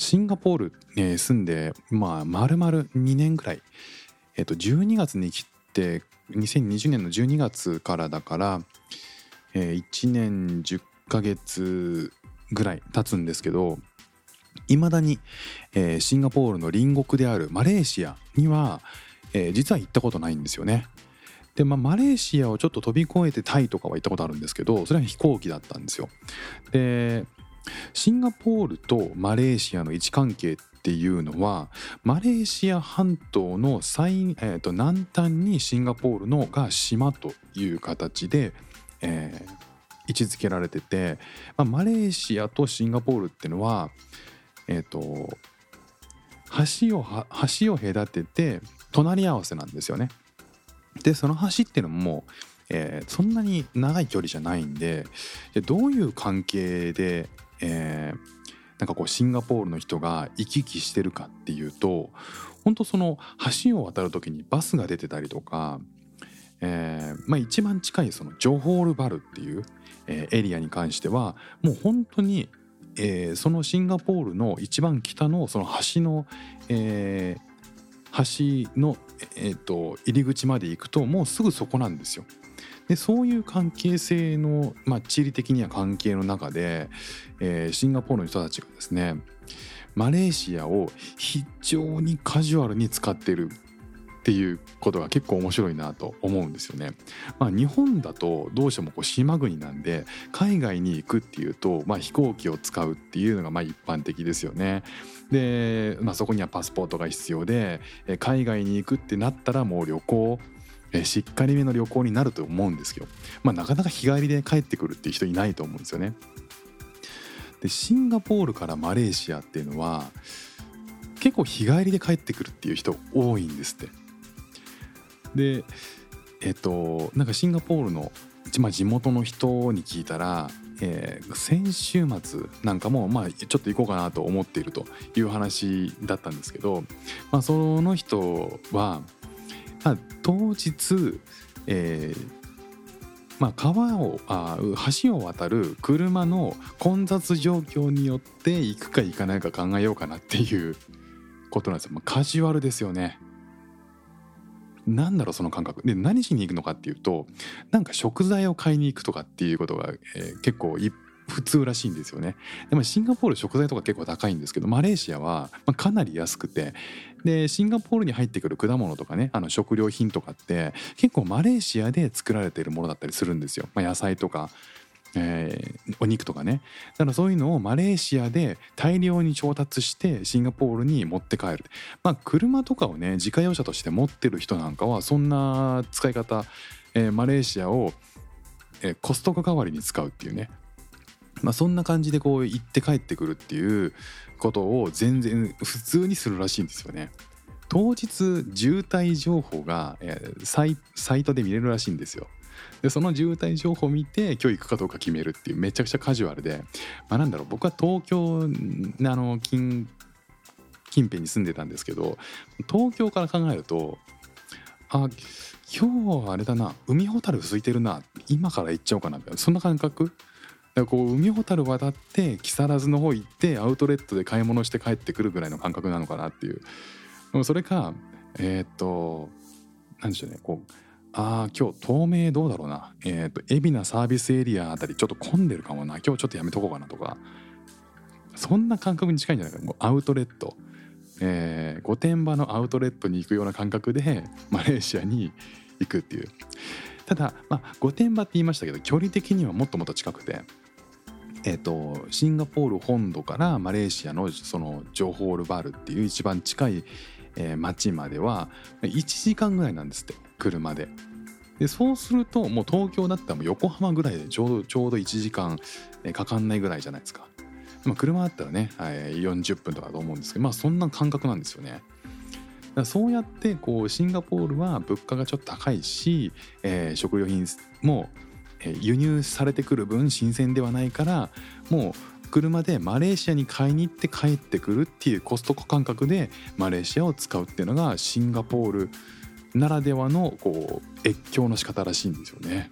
シンガポール、えー住んでまあ丸々2年くらいえっ、と12月に来て2020年の12月からだから、えー1年10ヶ月ぐらい経つんですけどいまだに、えーシンガポールの隣国であるマレーシアには、えー実は行ったことないんですよね。でまあ、マレーシアをちょっと飛び越えてタイとかは行ったことあるんですけどそれは飛行機だったんですよ。でシンガポールとマレーシアの位置関係っていうのはマレーシア半島の最、えーと南端にシンガポールのが島という形で、えー位置づけられてて、まあ、マレーシアとシンガポールっていうのはえっ、と橋を橋を隔てて隣り合わせなんですよね。でその橋っていうのも、えーそんなに長い距離じゃないんでどういう関係で、えーなんかこうシンガポールの人が行き来してるかっていうと本当その橋を渡る時にバスが出てたりとか、えーまあ、一番近いそのジョホールバルっていう、えーエリアに関してはもう本当に、えーそのシンガポールの一番北のその橋の、えー橋の、えーと入り口まで行くともうすぐそこなんですよ。でそういう関係性の、まあ、地理的には関係の中で、えーシンガポールの人たちがですねマレーシアを非常にカジュアルに使ってるっていうことが結構面白いなと思うんですよね。まあ、日本だとどうしてもこう島国なんで海外に行くっていうと、まあ、飛行機を使うっていうのがまあ一般的ですよね。で、まあ、そこにはパスポートが必要でえー海外に行くってなったらもう旅行えしっかりめの旅行になると思うんですけど、まあ、なかなか日帰りで帰ってくるっていう人いないと思うんですよね。でシンガポールからマレーシアっていうのは結構日帰りで帰ってくるっていう人多いんですって。でえっとなんかシンガポールの、まあ、地元の人に聞いたら、えー先週末なんかもまあちょっと行こうかなと思っているという話だったんですけど、まあ、その人は、まあ、当日、えーまあ、川をあ橋を渡る車の混雑状況によって行くか行かないか考えようかなっていうことなんですよ。まあ、カジュアルですよね。なんだろうその感覚で何しに行くのかっていうとなんか食材を買いに行くとかっていうことが、えー結構い普通らしいんですよね。でもシンガポール食材とか結構高いんですけどマレーシアは、かなり安くて。でシンガポールに入ってくる果物とかねあの食料品とかって結構マレーシアで作られているものだったりするんですよ、まあ、野菜とかえーお肉とかね。だからそういうのをマレーシアで大量に調達してシンガポールに持って帰る。まあ車とかをね自家用車として持ってる人なんかはそんな使い方、えーマレーシアを、えーコストコ代わりに使うっていうね。まあそんな感じでこう行って帰ってくるっていうことを全然普通にするらしいんですよね。当日渋滞情報が、えーサイトで見れるらしいんですよ。でその渋滞情報を見て今日行くかどうか決めるっていうめちゃくちゃカジュアルで、まあ、なんだろう僕は東京あの近近辺に住んでたんですけど東京から考えるとあ今日はあれだな海ほたる空いてるな今から行っちゃおうかなみたいなそんな感覚だこう海ほたる渡って木更津の方行ってアウトレットで買い物して帰ってくるぐらいの感覚なのかなっていう。でもそれかえーっと何でしょうねこうああ今日東名どうだろうな。えーっと海老名サービスエリアあたりちょっと混んでるかもな。今日ちょっとやめとこうかなとか。そんな感覚に近いんじゃないか。もうアウトレット。えー御殿場のアウトレットに行くような感覚でマレーシアに行くっていう。ただ、まあ、御殿場って言いましたけど距離的にはもっともっと近くて、えー、とシンガポール本土からマレーシアのそのジョホールバールっていう一番近い、えー町までは1時間ぐらいなんですって車で。でそうするともう東京だったらもう横浜ぐらいでちょうどちょうど1時間かかんないぐらいじゃないですか。まあ、車だったらね、はい、40分とかだと思うんですけどまあそんな感覚なんですよね。そうやってこうシンガポールは物価がちょっと高いし、えー食料品も輸入されてくる分新鮮ではないからもう車でマレーシアに買いに行って帰ってくるっていうコストコ感覚でマレーシアを使うっていうのがシンガポールならではのこう越境の仕方らしいんですよね。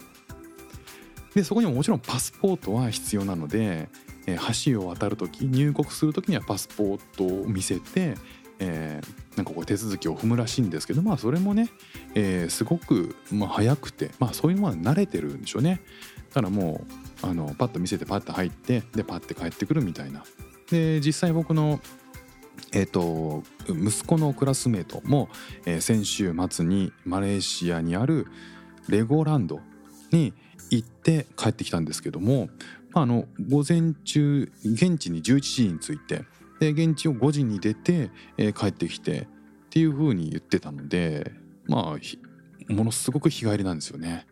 でそこにももちろんパスポートは必要なので、え橋を渡る時入国する時にはパスポートを見せて、えーなんかこう手続きを踏むらしいんですけどまあそれもね、えーすごく、まあ、早くて、まあ、そういうものは慣れてるんでしょうね。だからもうあのパッと見せてパッと入ってでパッて帰ってくるみたいな。で実際僕のえー、と息子のクラスメートも、えー先週末にマレーシアにあるレゴランドに行って帰ってきたんですけども、まあ、あの午前中現地に11時に着いてで現地を5時に出て、えー帰ってきてっていう風に言ってたのでまあものすごく日帰りなんですよね。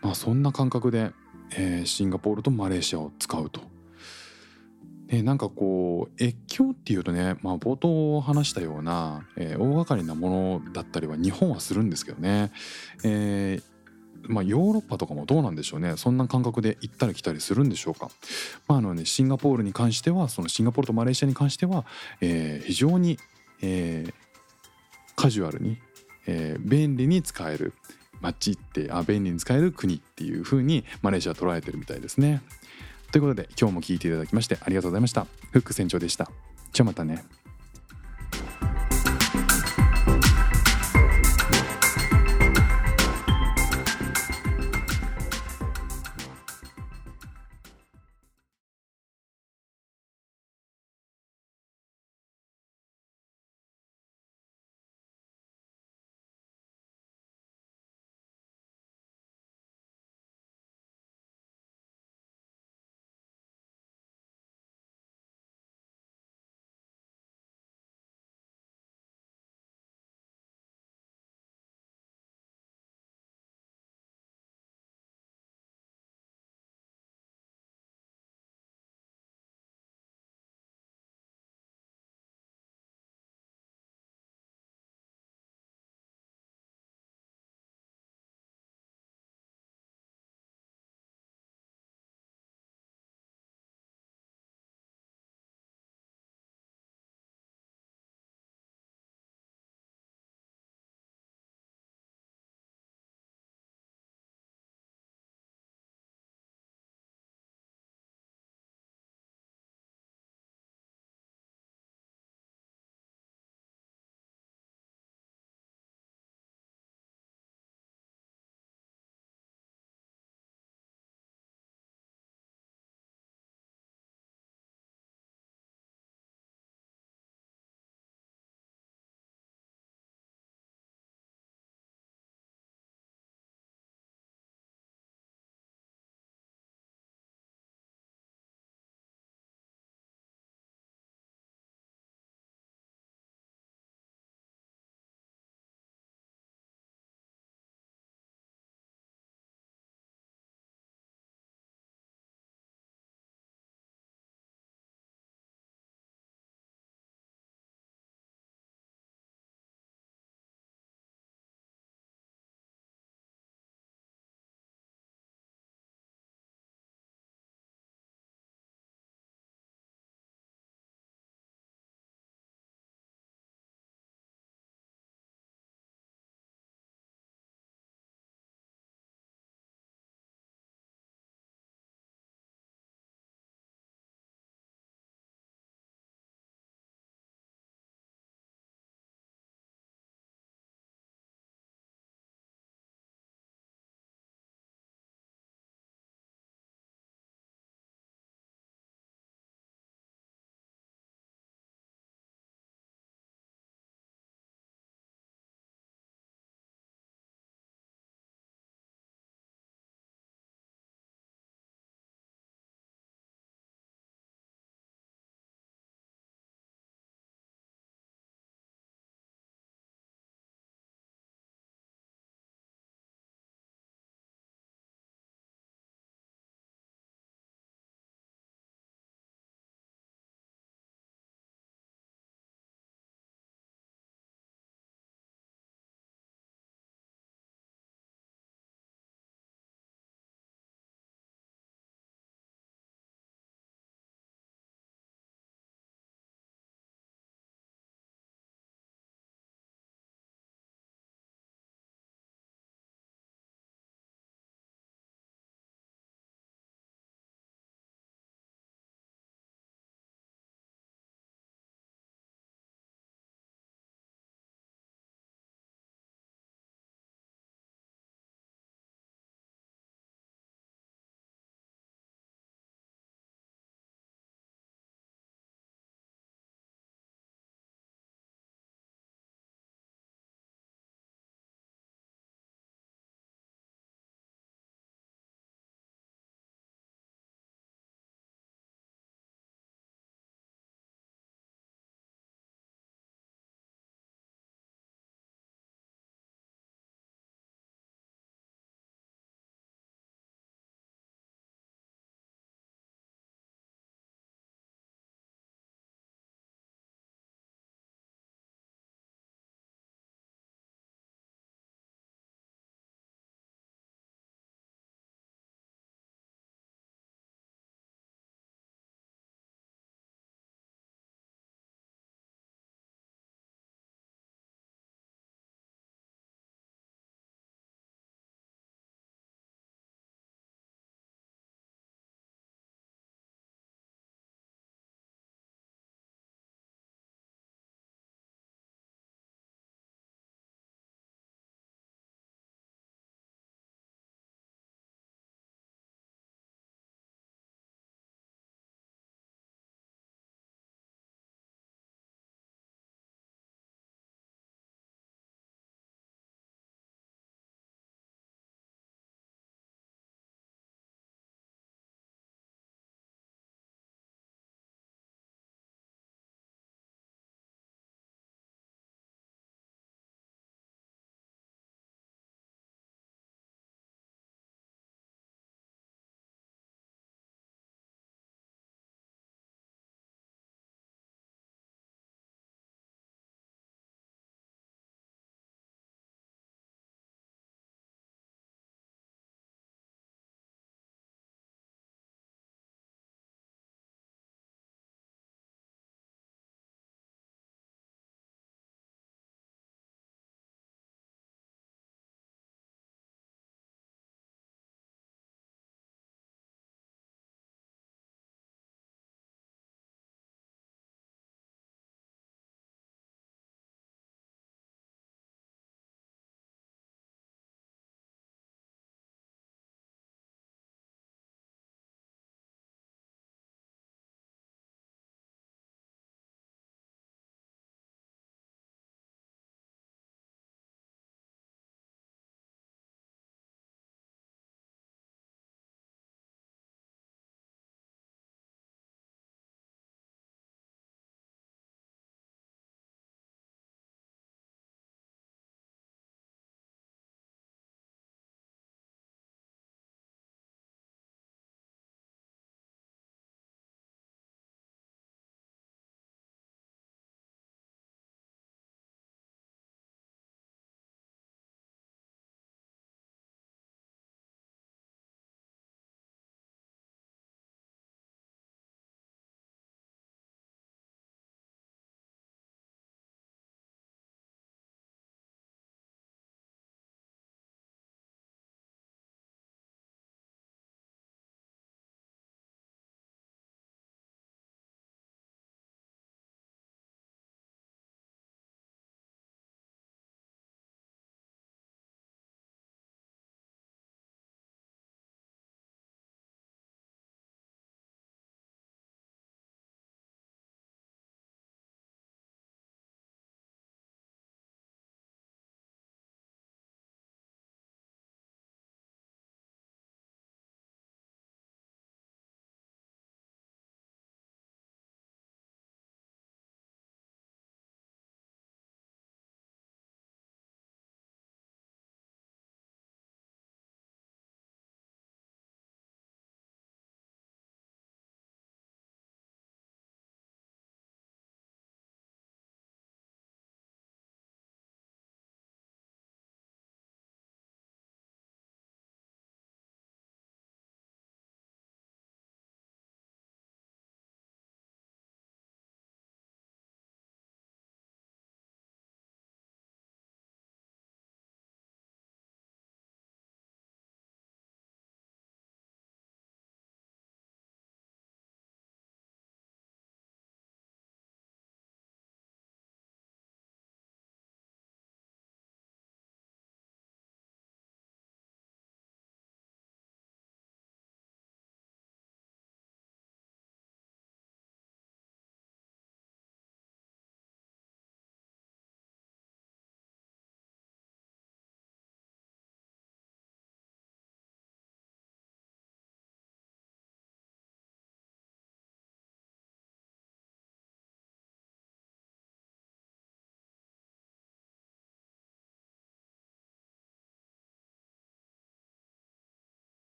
まあそんな感覚で、えーシンガポールとマレーシアを使うと。ね、なんかこう越境っていうとね、まあ、冒頭話したような、えー大掛かりなものだったりは日本はするんですけどね、えーまあ、ヨーロッパとかもどうなんでしょうねそんな感覚で行ったり来たりするんでしょうか、まああのね、シンガポールに関してはそのシンガポールとマレーシアに関しては、えー非常に、えーカジュアルに、えー便利に使える街ってあ便利に使える国っていう風にマレーシアは捉えてるみたいですね。ということで今日も聞いていただきましてありがとうございました。フック船長でした。じゃあまたね。